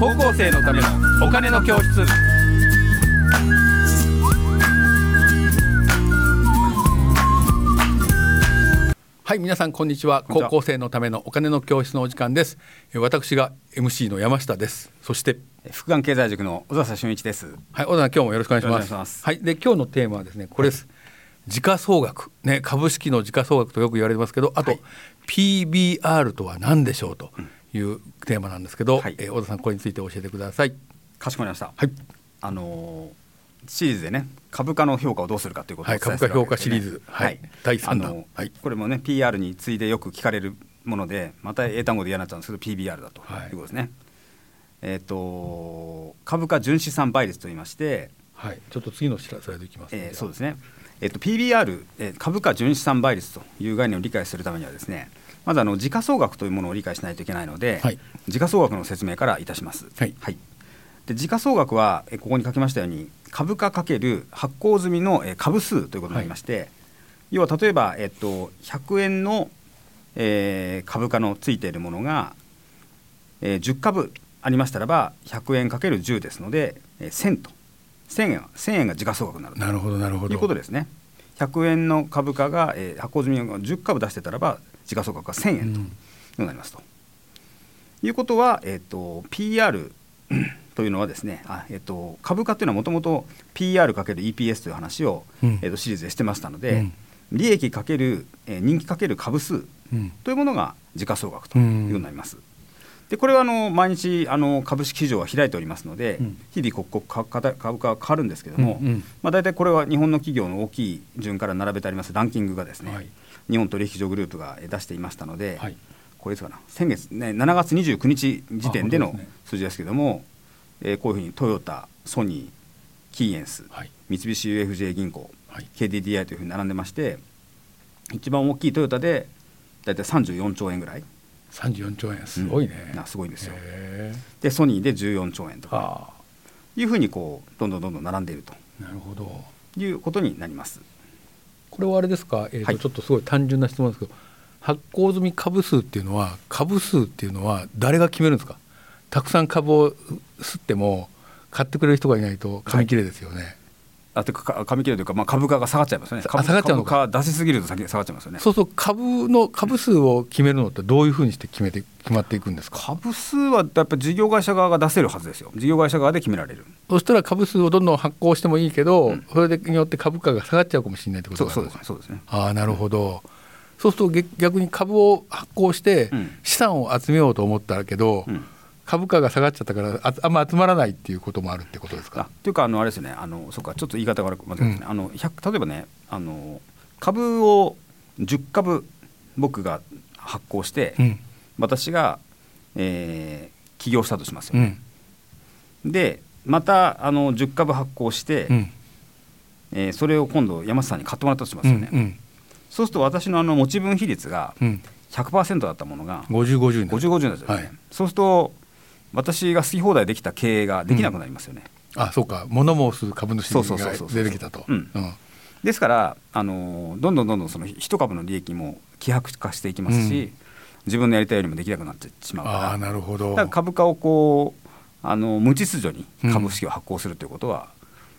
高校生のためのお金の教室。はい皆さんこんにちは。高校生のためのお金の教室のお時間です。えー私が MC の山下です。そして福眼経済塾の小笹俊一です。はい、小田さん、今日もよろしくお願いします。はい、で、今日のテーマはですね、これです。時価総額、ね、株式の時価総額とよく言われてますけど、あと、はい。PBR とは何でしょうというテーマなんですけど、はい。えー小田さん、これについて教えてください。かしこまりました。はい、あのーシリーズでね株価の評価をどうするかということをはい株価評価シリーズ。はい。第三弾。あのーはい。これもね PR に次いでよく聞かれるものでまた英単語で嫌になっちゃうんですけど PBR だと。はい。いうことですね。えっ、と株価純資産倍率と言いまして、はい、ちょっと次のスライドいきます、えーそうですね。えっ、と PBR、えー株価純資産倍率という概念を理解するためにはですねまずあの時価総額というものを理解しないといけないので、はい時価総額の説明からいたします。はいで時価総額はえーここに書きましたように株価かける発行済みのえー株数ということになりまして、要は例えば、えっと、100円の、えー株価のついているものが、えー10株ありましたらば100円かける10ですので、えー1000と1000円は1000円が時価総額になるとなるほど、なるほど。いうことですね。100円の株価が、えー発行済みが10株出してたらば時価総額が1000円となりますと。いうことは、えー、と PR というのはですねあ、えー、と株価というのはもともと PR×EPS という話を、うん。えー、とシリーズでしてましたので、うん。利益かける、えー人気かける株数うん、というものが時価総額というようになります。でこれはあの毎日あの株式市場は開いておりますので、うん。日々刻々株価は変わるんですけども、うんうん。まあ、大体これは日本の企業の大きい順から並べてありますランキングがですね、はい。日本取引所グループがえー出していましたので、はい。これですかな先月、ね、7月29日時点での数字ですけども、えーこういうふうにトヨタソニーキーエンス、はい。三菱 UFJ 銀行、はい。KDDI というふうに並んでまして一番大きいトヨタで大体34兆円ぐらい34兆円、すごいね。うんなすごいんですよ。へでソニーで14兆円とーか。はいうふうにこうどんどんどんどん並んでいると。あ、なるほど。いうことになります。これはあれですか、えーとはい。ちょっとすごい単純な質問ですけど発行済み株数っていうのは株数っていうのは誰が決めるんですか？たくさん株を吸っても買ってくれる人がいないと紙切れですよね、あてかか紙切れというか、まあ、株価が下がっちゃいますよね。下がっちゃうのか出しすぎると先下がっちゃいますよね。そうすると株の株数を決めるのってどういうふうにして決めて決まっていくんですか？株数はやっぱり事業会社側が出せるはずですよ。事業会社側で決められる。そしたら株数をどんどん発行してもいいけど、うんそれによって株価が下がっちゃうかもしれないってことですね。そうですね。ああなるほど、そうすると逆逆に株を発行してうん資産を集めようと思ったけど、うん株価が下がっちゃったからああんま集まらないっていうこともあるってことですあか。というかあのあれですね。あのそうかちょっと言い方が悪く間違えたですね。あの100例えばねあの株を10株僕が発行して、うん私が、えー起業したとしますようね。んでまたあの10株発行して、うんえーそれを今度山下さんに買ってもらったとしますよね。うんそうすると私のあの持ち分比率がうん100%だったものが50、50になる50、50になっちゃうんですね、はいそうすると私が好き放題できた経営ができなくなりますよね。あそうか。物申す株主が出てきたと。うん。ですから、あのーどんどんどんどんその一株の利益も希薄化していきますし、うん。自分のやりたいよりもできなくなってしまうから。ああなるほど。だから株価をこうあの無秩序に株式を発行するということは、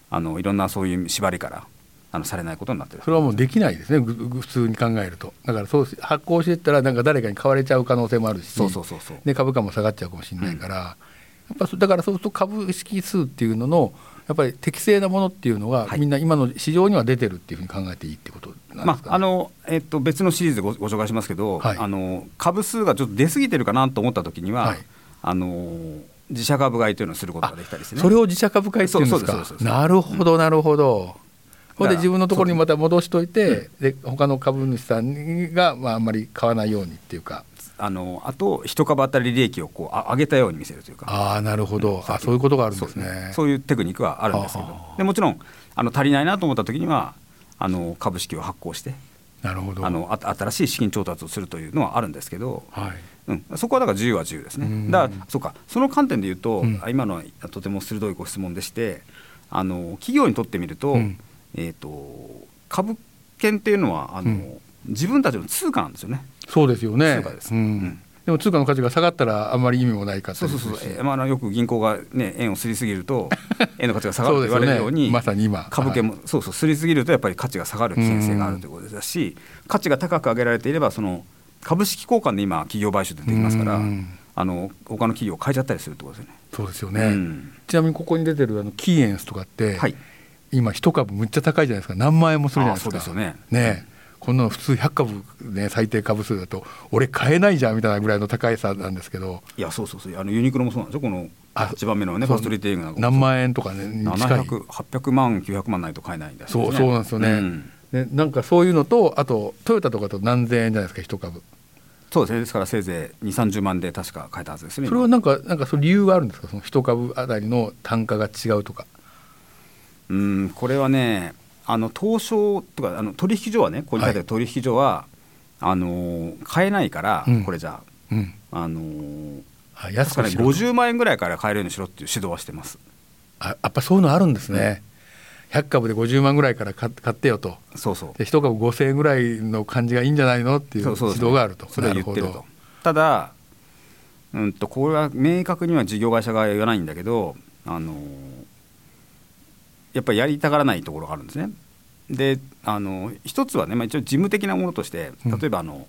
あのいろんなそういう縛りからあのされないことになってる。それはもうできないですね。普通に考えると。だからそうし発行していったらなんか誰かに買われちゃう可能性もあるしそうそうそうそう。で株価も下がっちゃうかもしれないから、やっぱそだからそうすると株式数っていうののやっぱり適正なものっていうのが、はい。みんな今の市場には出てるっていうふうに考えていいってことなんですか、ね？まああのえっと、別のシリーズでごご紹介しますけど、はい。あの株数がちょっと出過ぎてるかなと思った時には、はい。あの自社株買いというのをすることができたりしてね。それを自社株買いっていうんですか？なるほどなるほど、ほんで自分のところにまた戻しといて、で他の株主さんが、まあ、あんまり買わないようにっていうか。あのあと一株当たり利益をこうあ上げたように見せるというか。ああなるほど、あそういうことがあるんですね。そういうテクニックはあるんですけど。でもちろんあの足りないなと思った時にはあの株式を発行してなるほど。あのあ新しい資金調達をするというのはあるんですけど、はい。うん、そこはだから自由は自由ですうん。ね。だからそうか。その観点で言うと、うん。あ今のはとても鋭いご質問でしてあの企業にとってみると,、うんえー、と株券っていうのはあの、うん。自分たちの通貨なんですよね。そうですよね。通貨です、ううん。んでも通貨の価値が下がったらあんまり意味もないかそうそうそう、えーまあよく銀行が、ね、円をすりすぎると 円の価値が下がると言われるようにね、まさに今。株券も、そうそうすりすぎるとやっぱり価値が下がる危険性があるということですし価値が高く上げられていればその株式交換で今企業買収ってできますからあの他の企業を変えちゃったりするってことですよね。そうですよね、うん、ちなみにここに出てるあのキーエンスとかって、はい、今一株むっちゃ高いじゃないですか。何万円もするじゃないですか。ね。ね、こんなの普通100株、ね、最低株数だと俺買えないじゃんみたいなぐらいの高い差なんですけど。いやそうそうそう。あのユニクロもそうなんですよ。この8番目のねファーストリテイリングなんか何万円とかね700800万900万ないと買えないんだ、ね、そうそうなんですよね、うん、ねなんかそういうのとあとトヨタとかと何千円じゃないですか一株。そうですね。ですからせいぜい2 3 0万で確か買えたはずですねそれはなんかなんかその理由があるんですか？その一株あたりの単価が違うとかうんこれはねあの東証とかあの取引所はねここに書いてある取引所は、はい、あの買えないから、うん、これじゃあ、うん、あのあ安くね50万円ぐらいから買えるようにしろっていう指導はしてます。あやっぱそういうのあるんですね、うん、100株で50万ぐらいから買ってよと。そうそう。で1株5000円ぐらいの感じがいいんじゃないのっていう指導があると。それは言ってると。ただうんとこれは明確には事業会社側は言わないんだけどあのやっぱりやりたがらないところがあるんですね。であの一つはね、まあ、一応事務的なものとして例えばあの、うん、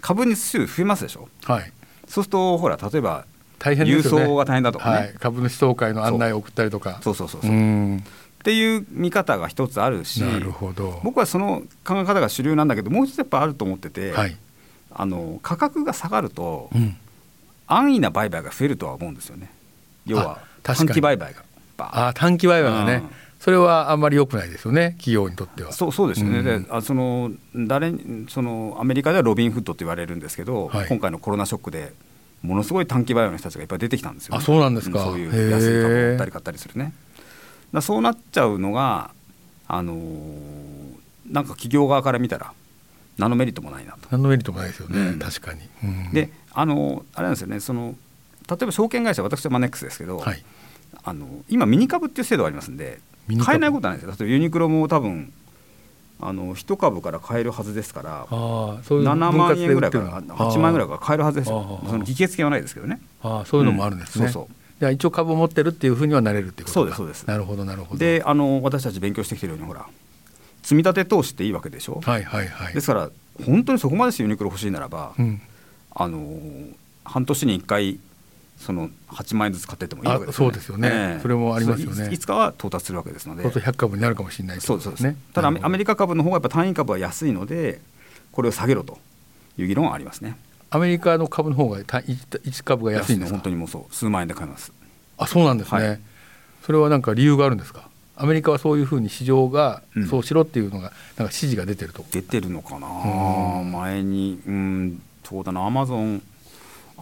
株日数増えますでしょ、はい、そうするとほら例えば大変、ね、郵送が大変だとかね、はい、株主総会の案内を送ったりとか。そう。そうそうそうっていう見方が一つあるしなるほど。僕はその考え方が主流なんだけどもう一つやっぱあると思ってて、はい、あの価格が下がると、うん、安易な売買が増えるとは思うんですよね。要は短期売買が。あ短期売買がね、うん、それはあんまり良くないですよね企業にとっては。そうそうですよね、うん、であその誰そのアメリカではロビンフッドと言われるんですけど、はい、今回のコロナショックでものすごい短期売買の人たちがいっぱい出てきたんですよ、ね、あそうなんですか、そういう安い株を売ったり買ったりするね。だそうなっちゃうのがあのー、なんか企業側から見たら何のメリットもないなと。何のメリットもないですよね、うん、確かに。であのあれなんですよね。その例えば証券会社私はマネックスですけど、はい、あの今ミニ株っていう制度がありますんで買えないことはないですよ。例えばユニクロも多分あの1株から買えるはずですから7万円ぐらいから8万円ぐらいから買えるはずですよ。その議決権はないですけどね。あそういうのもあるんですね、うん、そうそう。じゃ一応株を持ってるっていうふうにはなれるっていうことそうですそうです。なるほどなるほど。であの私たち勉強してきてるようにほら積み立て投資っていいわけでしょ？はいはいはい。ですから本当にそこまでしてユニクロ欲しいならば、うん、あの半年に1回その8万円ずつ買っててもいいわけですよね。そうですよね、えー、それもありますよねい。つかは到達するわけですので。そう100株になるかもしれない、そうですね。ただアメリカ株の方がやっぱ単位株は安いので、これを下げろという議論はありますね。アメリカの株の方が1株が安いんですか？本当にもうそう数万円で買います。あ、そうなんですね。はい、それはなんか理由があるんですか？アメリカはそういうふうに市場がそうしろっていうのが、なんか指示が出てると。出てるのかな？前にうんそうだなアマゾン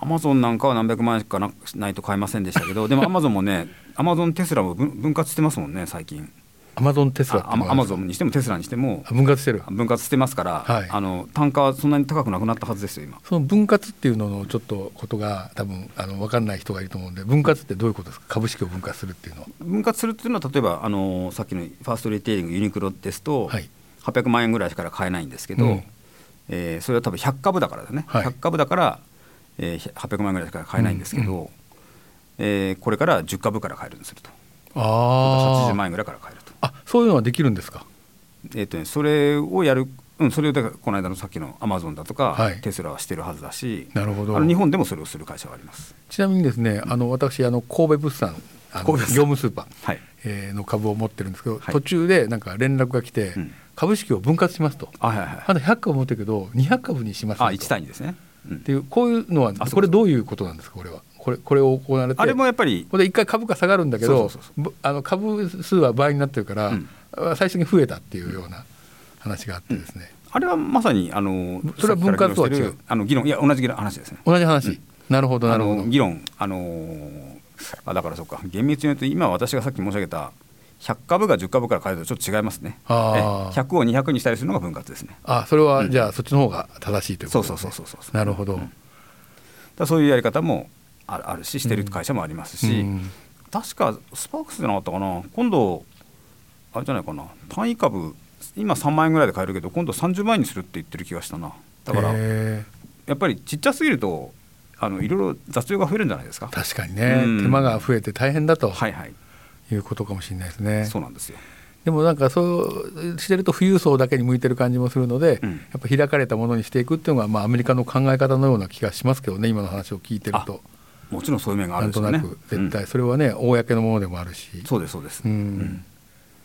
アマゾンなんかは何百万円しかないと買えませんでしたけどでもアマゾンもねアマゾンテスラも分割してますもんね最近。アマゾンテスラアマゾンにしてもテスラにしても。分割してる。分割してますから、はい、あの単価はそんなに高くなくなったはずですよ今。その分割っていうののちょっとことが多分あの分かんない人がいると思うんで分割ってどういうことですか？株式を分割するっていうのは。分割するっていうのは例えばあのさっきのファーストリテイリングユニクロですと、はい、800万円ぐらいしか買えないんですけど、うん、えー、それは多分100株だからですね、はい、100株だからえー、800万円ぐらいしか買えないんですけど、うんうん、えー、これから10株から買えるんでするとあ80万円ぐらいから買えると。あそういうのはできるんですか？えっ、ー、とねそれをやるうん、それをだからこの間のさっきのアマゾンだとか、はい、テスラはしてるはずだしなるほど。あの日本でもそれをする会社はあります。ちなみにですねあの私あの神戸物産業務スーパー、はい。えー、の株を持ってるんですけど、はい、途中でなんか連絡が来て、うん、株式を分割しますと、はいはいはい、まだ100株持ってるけど200株にしますあ1対2ですねっていうこういうのはこれどういうことなんですか？これは。これこれを行われて。あれもやっぱりこれ一回株価下がるんだけどあの株数は倍になってるから、うん、最初に増えたっていうような話があってですね、うん、あれはまさにあのそれは分割とは違う。あの議論いや同じ話ですね。同じ話、うん、なるほどなるほど。議論あのあだからそうか。厳密に言うと今私がさっき申し上げた100株が10株から変えるとちょっと違いますね。100を200にしたりするのが分割ですね。あそれは、じゃあそっちの方が正しいということで。すね。そうそうそうそう。なるほど。うん、だそういうやり方もあるししてる会社もありますし、うん、確かスパークスじゃなかったかな。今度あれじゃないかな。単位株今3万円ぐらいで買えるけど今度30万円にするって言ってる気がしたな。だからやっぱりちっちゃすぎるとあのいろいろ雑用が増えるんじゃないですか。確かにね、手間が増えて大変だと、はいはい、いうことかもしれないですね。そうなんですよでもなんかそうしてると富裕層だけに向いてる感じもするので、うん、やっぱ開かれたものにしていくっていうのが、まあ、アメリカの考え方のような気がしますけどね今の話を聞いてると。もちろんそういう面があるんでね。なんとなく絶対それはね、うん、公のものでもあるし。そうですそうです。うん。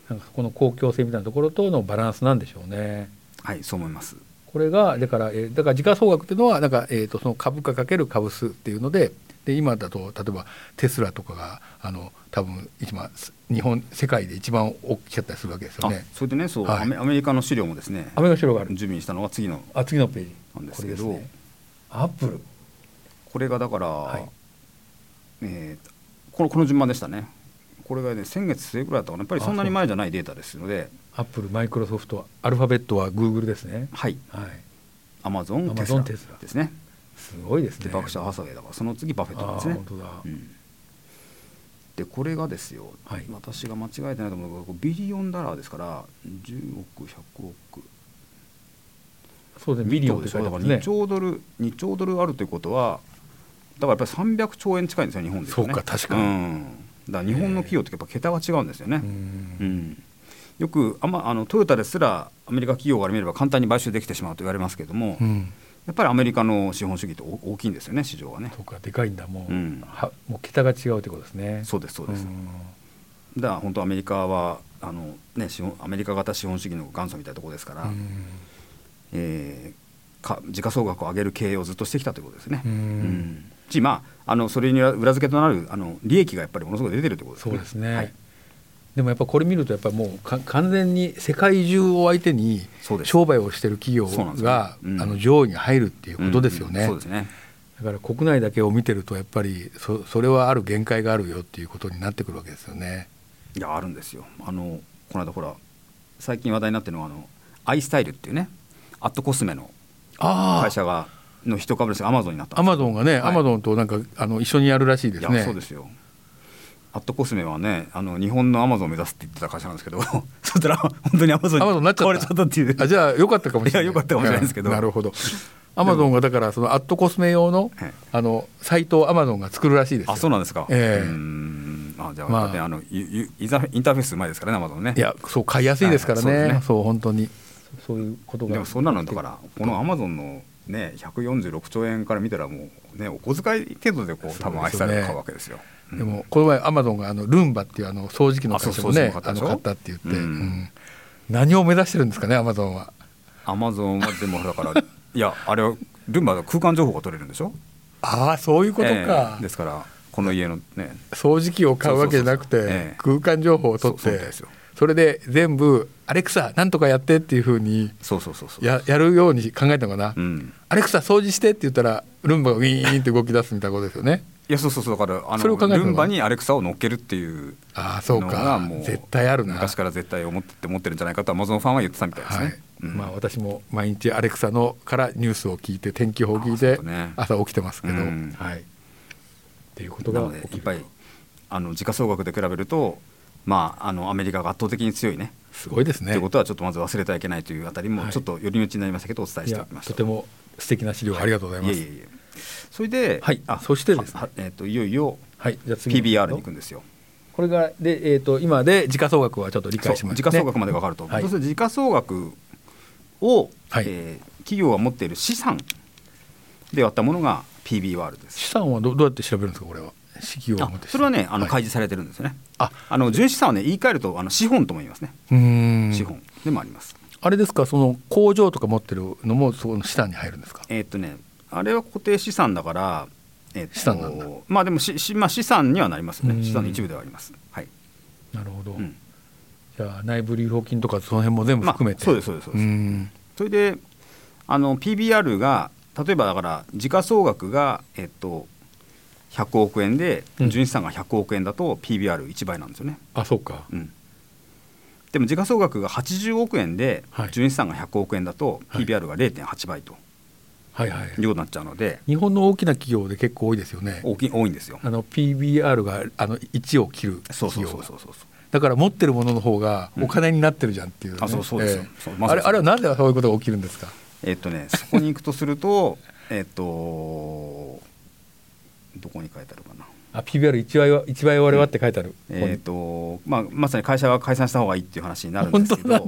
なんかこの公共性みたいなところとのバランスなんでしょうね。はいそう思います。これがだから、えー、だから時価総額っていうのはなんか、えーと、その株価かける株数っていうのでで今だと例えばテスラとかがあの多分一番日本世界で一番大きかったりするわけですよね。それでねそう、はい、アメリカの資料もですねアメリカ資料がある。準備したのが次の。あ次のページ。なんですけど、ね、アップルこれがだから、はい、えー、このこの順番でしたね。これがね先月末ぐらいだったかな。やっぱりそんなに前じゃないデータですので。アップルマイクロソフトアルファベットはグーグルですね。はい、はい、アマゾンテスラですね。すごいですね。バークシャー・ハサウェイだからその次バフェットなんですね。本当だ、うん、でこれがですよ、はい、私が間違えてないと思うけど billion dollar ですから10億100億。そうですね billion でしょだから2兆ドル2兆ドルあるということはだからやっぱり300兆円近いんですよ日本で、ね、そうか確かに、うん、だから日本の企業ってやっぱ桁が違うんですよね。うん。よくあ、まあのトヨタですらアメリカ企業から見れば簡単に買収できてしまうと言われますけれども、うん、やっぱりアメリカの資本主義って大きいんですよね市場はね。そうかでかいんだもう,、うん、はもう桁が違うということですね。そうですそうです。だから本当アメリカはあの、ね、資本アメリカ型資本主義の元祖みたいなところですから、うん、えー、か時価総額を上げる経営をずっとしてきたということですね。うん、うんし、まあ、あのそれに裏付けとなるあの利益がやっぱりものすごく出てるということですね。そうですね、はい、でもやっぱこれ見るとやっぱもう完全に世界中を相手に商売をしている企業が、ねうん、あの上位に入るっていうことですよね。そうですね。だから国内だけを見てるとやっぱりそそれはある限界があるよっていうことになってくるわけですよね。いやあるんですよ。あのこの間ほら最近話題になってるのはあのアイスタイルっていうねアットコスメの会社がの一株ですがアマゾンになったアマゾンがね、アマゾンとなんかあの一緒にやるらしいですね。そうですよアットコスメはねあの日本のアマゾンを目指すって言ってた会社なんですけど そしたら本当にアマゾンに買われちゃったっていう。あじゃあよかったかもしれない。いやよかったかもしれないですけど。なるほど。アマゾンがだからそのアットコスメ用のあのサイトをアマゾンが作るらしいですあそうなんですか。ええ。ー、あじゃあ、まあ、ね、あ。のイインターフェースうまいですからねアマゾンね。いやそう買いやすいですからね。はい、そう、ね、そう本当に。そういうことが。でもそんなのだからこのアマゾンのね146兆円から見たらもうねお小遣い程度でこう多分愛されるわけですよ。でもこの前アマゾンがあのルンバっていうあの掃除機の会社もねあの買ったって言って、何を目指してるんですかねアマゾンは。アマゾンはでもだからいやあれはルンバの空間情報が取れるんでしょ？ああそういうことか、えー、ですからこの家のね。掃除機を買うわけじゃなくて空間情報を取ってそれで全部アレクサなんとかやってっていうふうにややるように考えたのかな、うん、アレクサ掃除してって言ったらルンバがウィーンって動き出すみたいなことですよねいやそうそうそうだからあのルンバにアレクサを乗っけるっていうあそうか。もう絶対あるな。昔から絶対思って思ってるんじゃないかとアマゾンファンは言ってたみたいですね、はい。うん、まあ私も毎日アレクサのからニュースを聞いて天気予報を聞いて朝起きてますけど、ね、はい。っていうことがいっぱいあの時価総額で比べるとまああのアメリカが圧倒的に強いね。すごいですね。ということはちょっとまず忘れてはいけないというあたりもちょっと寄り道になりましたけどお伝えしておきました、とても素敵な資料ありがとうございます、いえいえそれで、はい、あそしてですね、えーと、いよいよ、はい、じゃ PBR に行くんですよ。これがで、えーと、今で時価総額はちょっと理解します、ね、時価総額まで分かると、はい、そうすると時価総額を、はい、えー、企業が持っている資産で割ったものが PBR です。資産はどどうやって調べるんですかこれは？それはねあの開示されてるんですよね、はい、あ。あの純資産はね言い換えるとあの資本とも言いますね。資本でもあります。あれですかその工場とか持ってるのもその資産に入るんですか？えー、っとねあれは固定資産だから、えー、資産なんだ。まあでもしし、まあ、資産にはなりますね。資産の一部ではあります。はい。なるほど、うん、じゃあ内部留保金とかその辺も全部含めて、まあ、そうですそうですそうです。それであの PBR が例えばだから時価総額がえっと100億円で純資産が100億円だと PBR1 倍なんですよね。あそうか、うん、でも時価総額が80億円で純資産が100億円だと PBR が0.8倍と。はいはい、い。うことになっちゃうので。日本の大きな企業で結構多いですよね。大き多いんですよ。あの PBR があの1を切る企業が。だから持ってるものの方がお金になってるじゃんっていう、ね。うん、あそうそうです。よ、え。ー、あれあれはなぜそういうことが起きるんですか？えっとねそこに行くとすると えっとどこに書いてあるかな。あ PBR1 倍は1倍割れはって書いてある、うん、えっ、ー、とまあまさに会社は解散した方がいいっていう話になるんですけど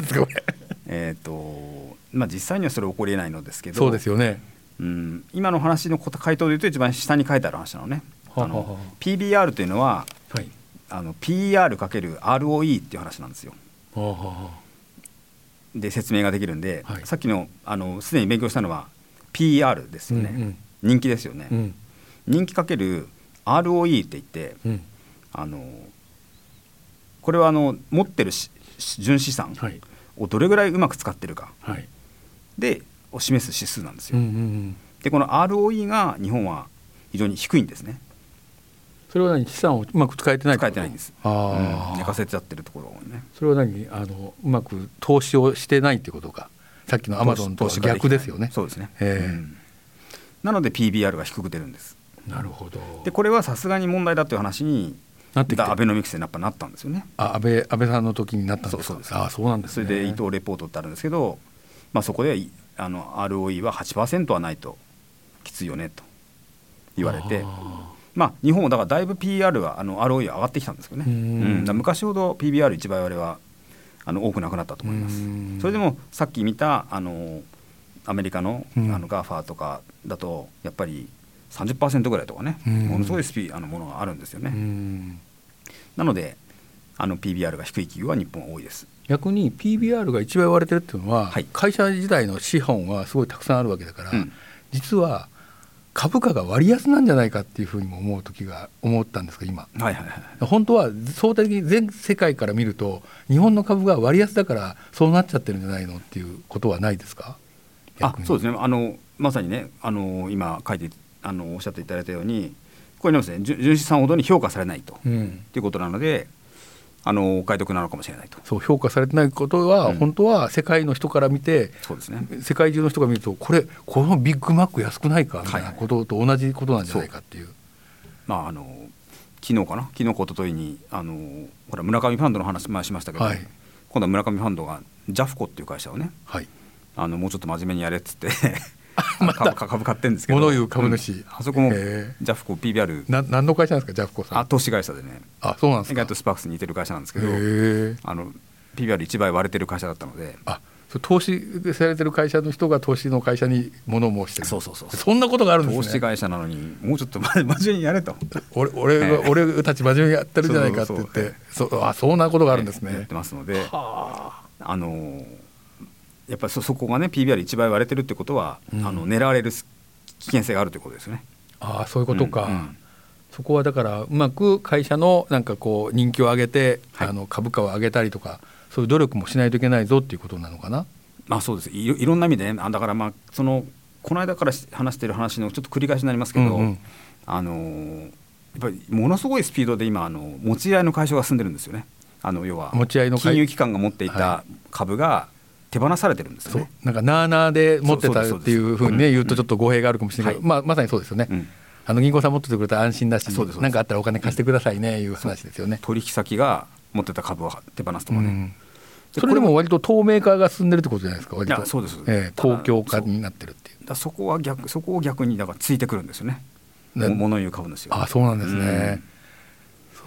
えっとまあ実際にはそれ起こりえないのですけどそうですよね、うん、今の話の回答でいうと一番下に書いてある話なのね。あの PBR というのは、はい、あの PR×ROE っていう話なんですよ。で説明ができるんで、はい、さっきのあのすでに勉強したのは PR ですよね、うんうん、人気ですよね、うん、人気かける ROE って言って、うん、あのこれはあの持ってる純資産をどれぐらいうまく使ってるか、はい、でを示す指数なんですよ。うんうんうん、でこの ROE が日本は非常に低いんですね。それは何？資産をうまく使えてない使えてないんです。ああ、うん、寝かせちゃってるところね。それは何？あのうまく投資をしてないってことか？さっきのアマゾンと逆ですよね。そうですね。えー、うん、なので PBR が低く出るんです。なるほど。でこれはさすがに問題だという話になってアベノミクスでやっぱなったんですよね。あ安倍安倍さんの時になったんですそうですあそうなんです、ね、それで伊藤レポートってあるんですけど、まあそこであの ROE は8%はないときついよねと言われて。まあ、日本もだからだいぶ PR はあの ROE は上がってきたんですけどね、うん、昔ほど PBR1 倍割れはあの多くなくなったと思います。それでもさっき見たあのアメリカの,、あの GAFA とかだとやっぱり30%ぐらいとかね、ものすごいスピあのものがあるんですよね。なのであの PBR が低い企業は日本は多いです。逆に PBR が一番割れてるっていうのは、はい、会社時代の資本はすごいたくさんあるわけだから、うん、実は株価が割安なんじゃないかっていうふうにも思う時が思ったんですが今、はいはいはい、本当は相対的に全世界から見ると日本の株が割安だからそうなっちゃってるんじゃないのっていうことはないですか？あそうですね。あのまさにねあの今書いてあのおっしゃっていただいたようにこれね。純資産ほどに評価されないと、うん、いうことなのであのお買い得なのかもしれないと。そう評価されてないことは、うん、本当は世界の人から見てそうですね。世界中の人が見るとこれこのビッグマック安くないかみたいなことと同じことなんじゃないかっていう。はい、まああの昨日かな？昨日か一昨日にあのほら村上ファンドの話前しましたけど、はい、今度は村上ファンドがジャフコっていう会社をね、はい、あのもうちょっと真面目にやれっつってま、株株買ってんですけど。物言う株主、うん、あそこもジャフコ PBR な何の会社なんですかジャフコさん。あ投資会社でね。あそうなんですか。意外とスパークスに似てる会社なんですけど。あの PBR1 倍割れてる会社だったので。あ投資されてる会社の人が投資の会社に物申してる。そうそうそう。そんなことがあるんですね。投資会社なのに。もうちょっと真面目にやれと。俺俺,、えー、俺たち真面目にやってるじゃないかって言って。そうあそんなことがあるんですね、やってますので。あ。のやっぱりそそこがね PBR1 倍割れてるってことは、うん、あの狙われる危険性があるということですね。ああそういうことか、うんうん、そこはだからうまく会社のなんかこう人気を上げて、はい、あの株価を上げたりとかそういう努力もしないといけないぞっていうことなのかな。まあそうです。いいろんな意味で、ね、だからまあそのこの間から話している話のちょっと繰り返しになりますけど、うんうん、あのやっぱりものすごいスピードで今あの持ち合いの会社が進んでるんですよね。あの要は金融機関が持っていた株が手放されてるんですよね。なんかなあなあで持ってたっていうふうにね言うとちょっと語弊があるかもしれないけど、まあまさにそうですよね。あの銀行さん持っててくれたら安心だし、何かあったらお金貸してくださいねいう話ですよね。取引先が持ってた株を手放すとかね。それでも割と透明化が進んでるってことじゃないですか。割とそうです。えー、公共化になってるっていう。だそこは逆そこを逆にだからついてくるんですよね。物言う株主が。あそうなんですね。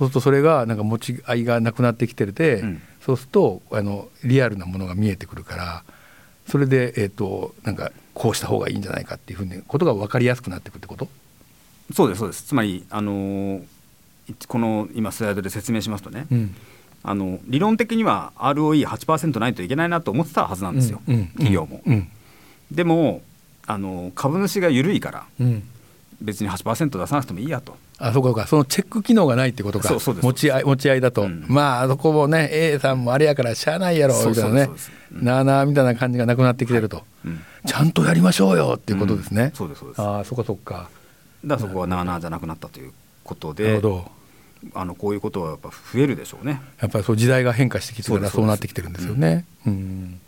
そうするとそれがなんか持ち合いがなくなってきてるで、うん、そうするとあのリアルなものが見えてくるからそれで、えーと、なんかこうした方がいいんじゃないかっていうふうにことが分かりやすくなっていくってこと？そうですそうです。つまり、あのー、この今スライドで説明しますとね、うん、あの理論的には ROE8% ないといけないなと思ってたはずなんですよ、うん、企業も。でもあの株主が緩いから、別に8%出さなくてもいいやと。あそうかそのチェック機能がないってことか。持ち合い持ち合いだと、うん、まあそこもね A さんもあれやからしゃあないやろみたいなね。なあなあみたいな感じがなくなってきてると、はいうん、ちゃんとやりましょうよっていうことですね、うん、そうですそうです。ああそっかそっか。だからそこはなあなあじゃなくなったということでなるほど。あのこういうことはやっぱ増えるでしょうね。やっぱりそう時代が変化してきてからそうなってきてるんですよね。うん。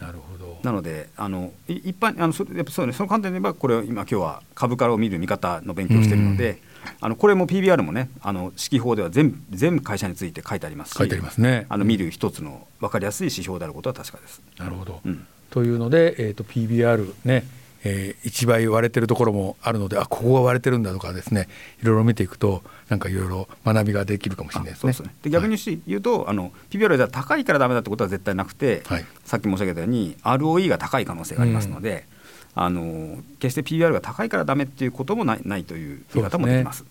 なるほどなのであの一般あのそやっぱそうねその観点で言えばこれ今今日は株からを見る見方の勉強をしているので、あのこれも PBR もねあの指揮法では全全会社について書いてありますし書いてありますね。あの見る一つの分かりやすい指標であることは確かです。なるほど、うん、というので、えーと、PBR ねえー、1倍割れてるところもあるのであここが割れてるんだとかですねいろいろ見ていくとなんかいろいろ学びができるかもしれないですね。で、ね、逆に言うと、はい、あの PBR では高いからダメだってことは絶対なくて、はい、さっき申し上げたように ROE が高い可能性がありますので、うん、あの決して PBR が高いからダメっていうこともないないという言い方もできます。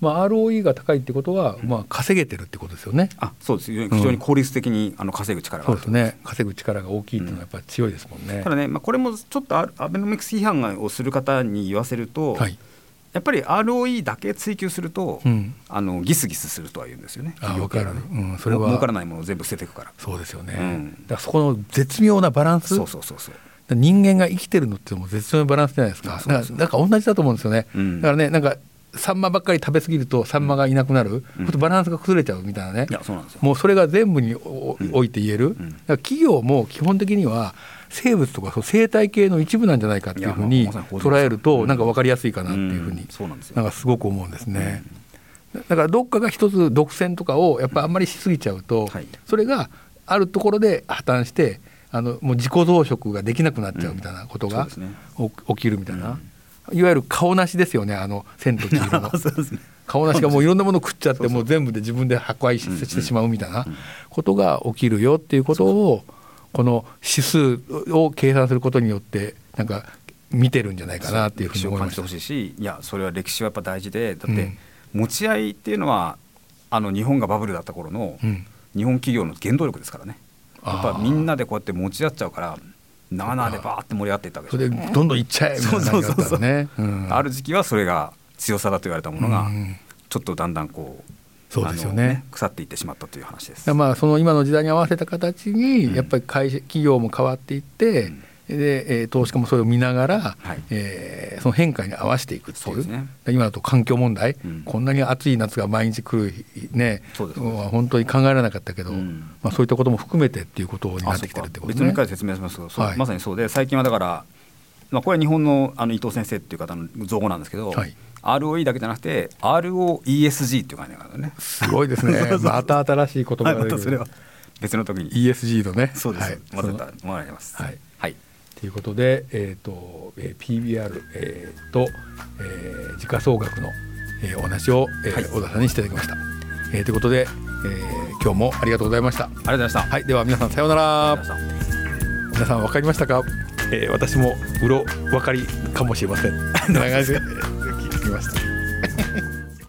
まあ、ROE が高いってことは、まあ、稼げてるってことですよね。あそうです非常に効率的に、あの稼ぐ力がそうですね稼ぐ力が大きいっていうのはやっぱり強いですもんね。ただね、まあ、これもちょっとアベノミクス批判をする方に言わせると、はい、やっぱり ROE だけ追求すると、うん、あのギスギスするとは言うんですよね。あ分かる、うん、それは儲からないものを全部捨てていくから。そうですよね。うん、だからそこの絶妙なバランス？そうそうそうそう。人間が生きてるのっても絶妙なバランスじゃないですか。だからなんか同じだと思うんですよね。だからねなんかサンマばっかり食べ過ぎるとサンマがいなくなる、うん、バランスが崩れちゃうみたいなね、もうそれが全部において言える、うん、企業も基本的には生物とかそう生態系の一部なんじゃないかっていうふうに捉えるとなんか分かりやすいかなっていうふうになんかすごく思うんですね。だからどっかが一つ独占とかをやっぱあんまりしすぎちゃうと、それがあるところで破綻してあのもう自己増殖ができなくなっちゃうみたいなことが起きるみたいな。いわゆる顔なしですよねあの千と千尋の。顔なしがもういろんなもの食っちゃってもう全部で自分で破壊してしまうみたいなことが起きるよっていうことをこの指数を計算することによってなんか見てるんじゃないかなっていうふうに思いましほしいしいやそれは歴史はやっぱ大事でだって持ち合いっていうのはあの日本がバブルだった頃の日本企業の原動力ですからねやっぱみんなでこうやって持ち合っちゃうから7でバーって盛り上がっていったわけです、ね、それでどんどんいっちゃえみたいな感じだったね、ある時期はそれが強さだと言われたものが、ちょっとだんだんこうそうですよね、ね、腐っていってしまったという話です。まあその今の時代に合わせた形にやっぱり会社、企業も変わっていって、うんで、えー、投資家もそれを見ながら、はい、えー、その変化に合わせていくっていう、ね、今だと環境問題、うん、こんなに暑い夏が毎日来るね。は本当に考えられなかったけど、うん、まあ、そういったことも含めてっていうことになってきてるってことですね。別の回説明しますと、はい、まさにそうで最近はだから、まあ、これは日本のあの伊藤先生っていう方の造語なんですけど、はい。ROE だけじゃなくて ROESG っていう概念があるね。すごいですね。また新しい言葉が出る、はい、それは別の時に。ESG のね。そうです、はい、混ぜたもらいます。はいということで、えーとえー、PBR、えー、と、えー、時価総額の、えー、お話を、えーはい、小田さんにしていただきました。えー、ということで、えー、今日もありがとうございました。ありがとうございました。はい、では皆さんさようなら。皆さん分かりましたか、えー、私もうろ分かりかもしれません。長いで 聞きました。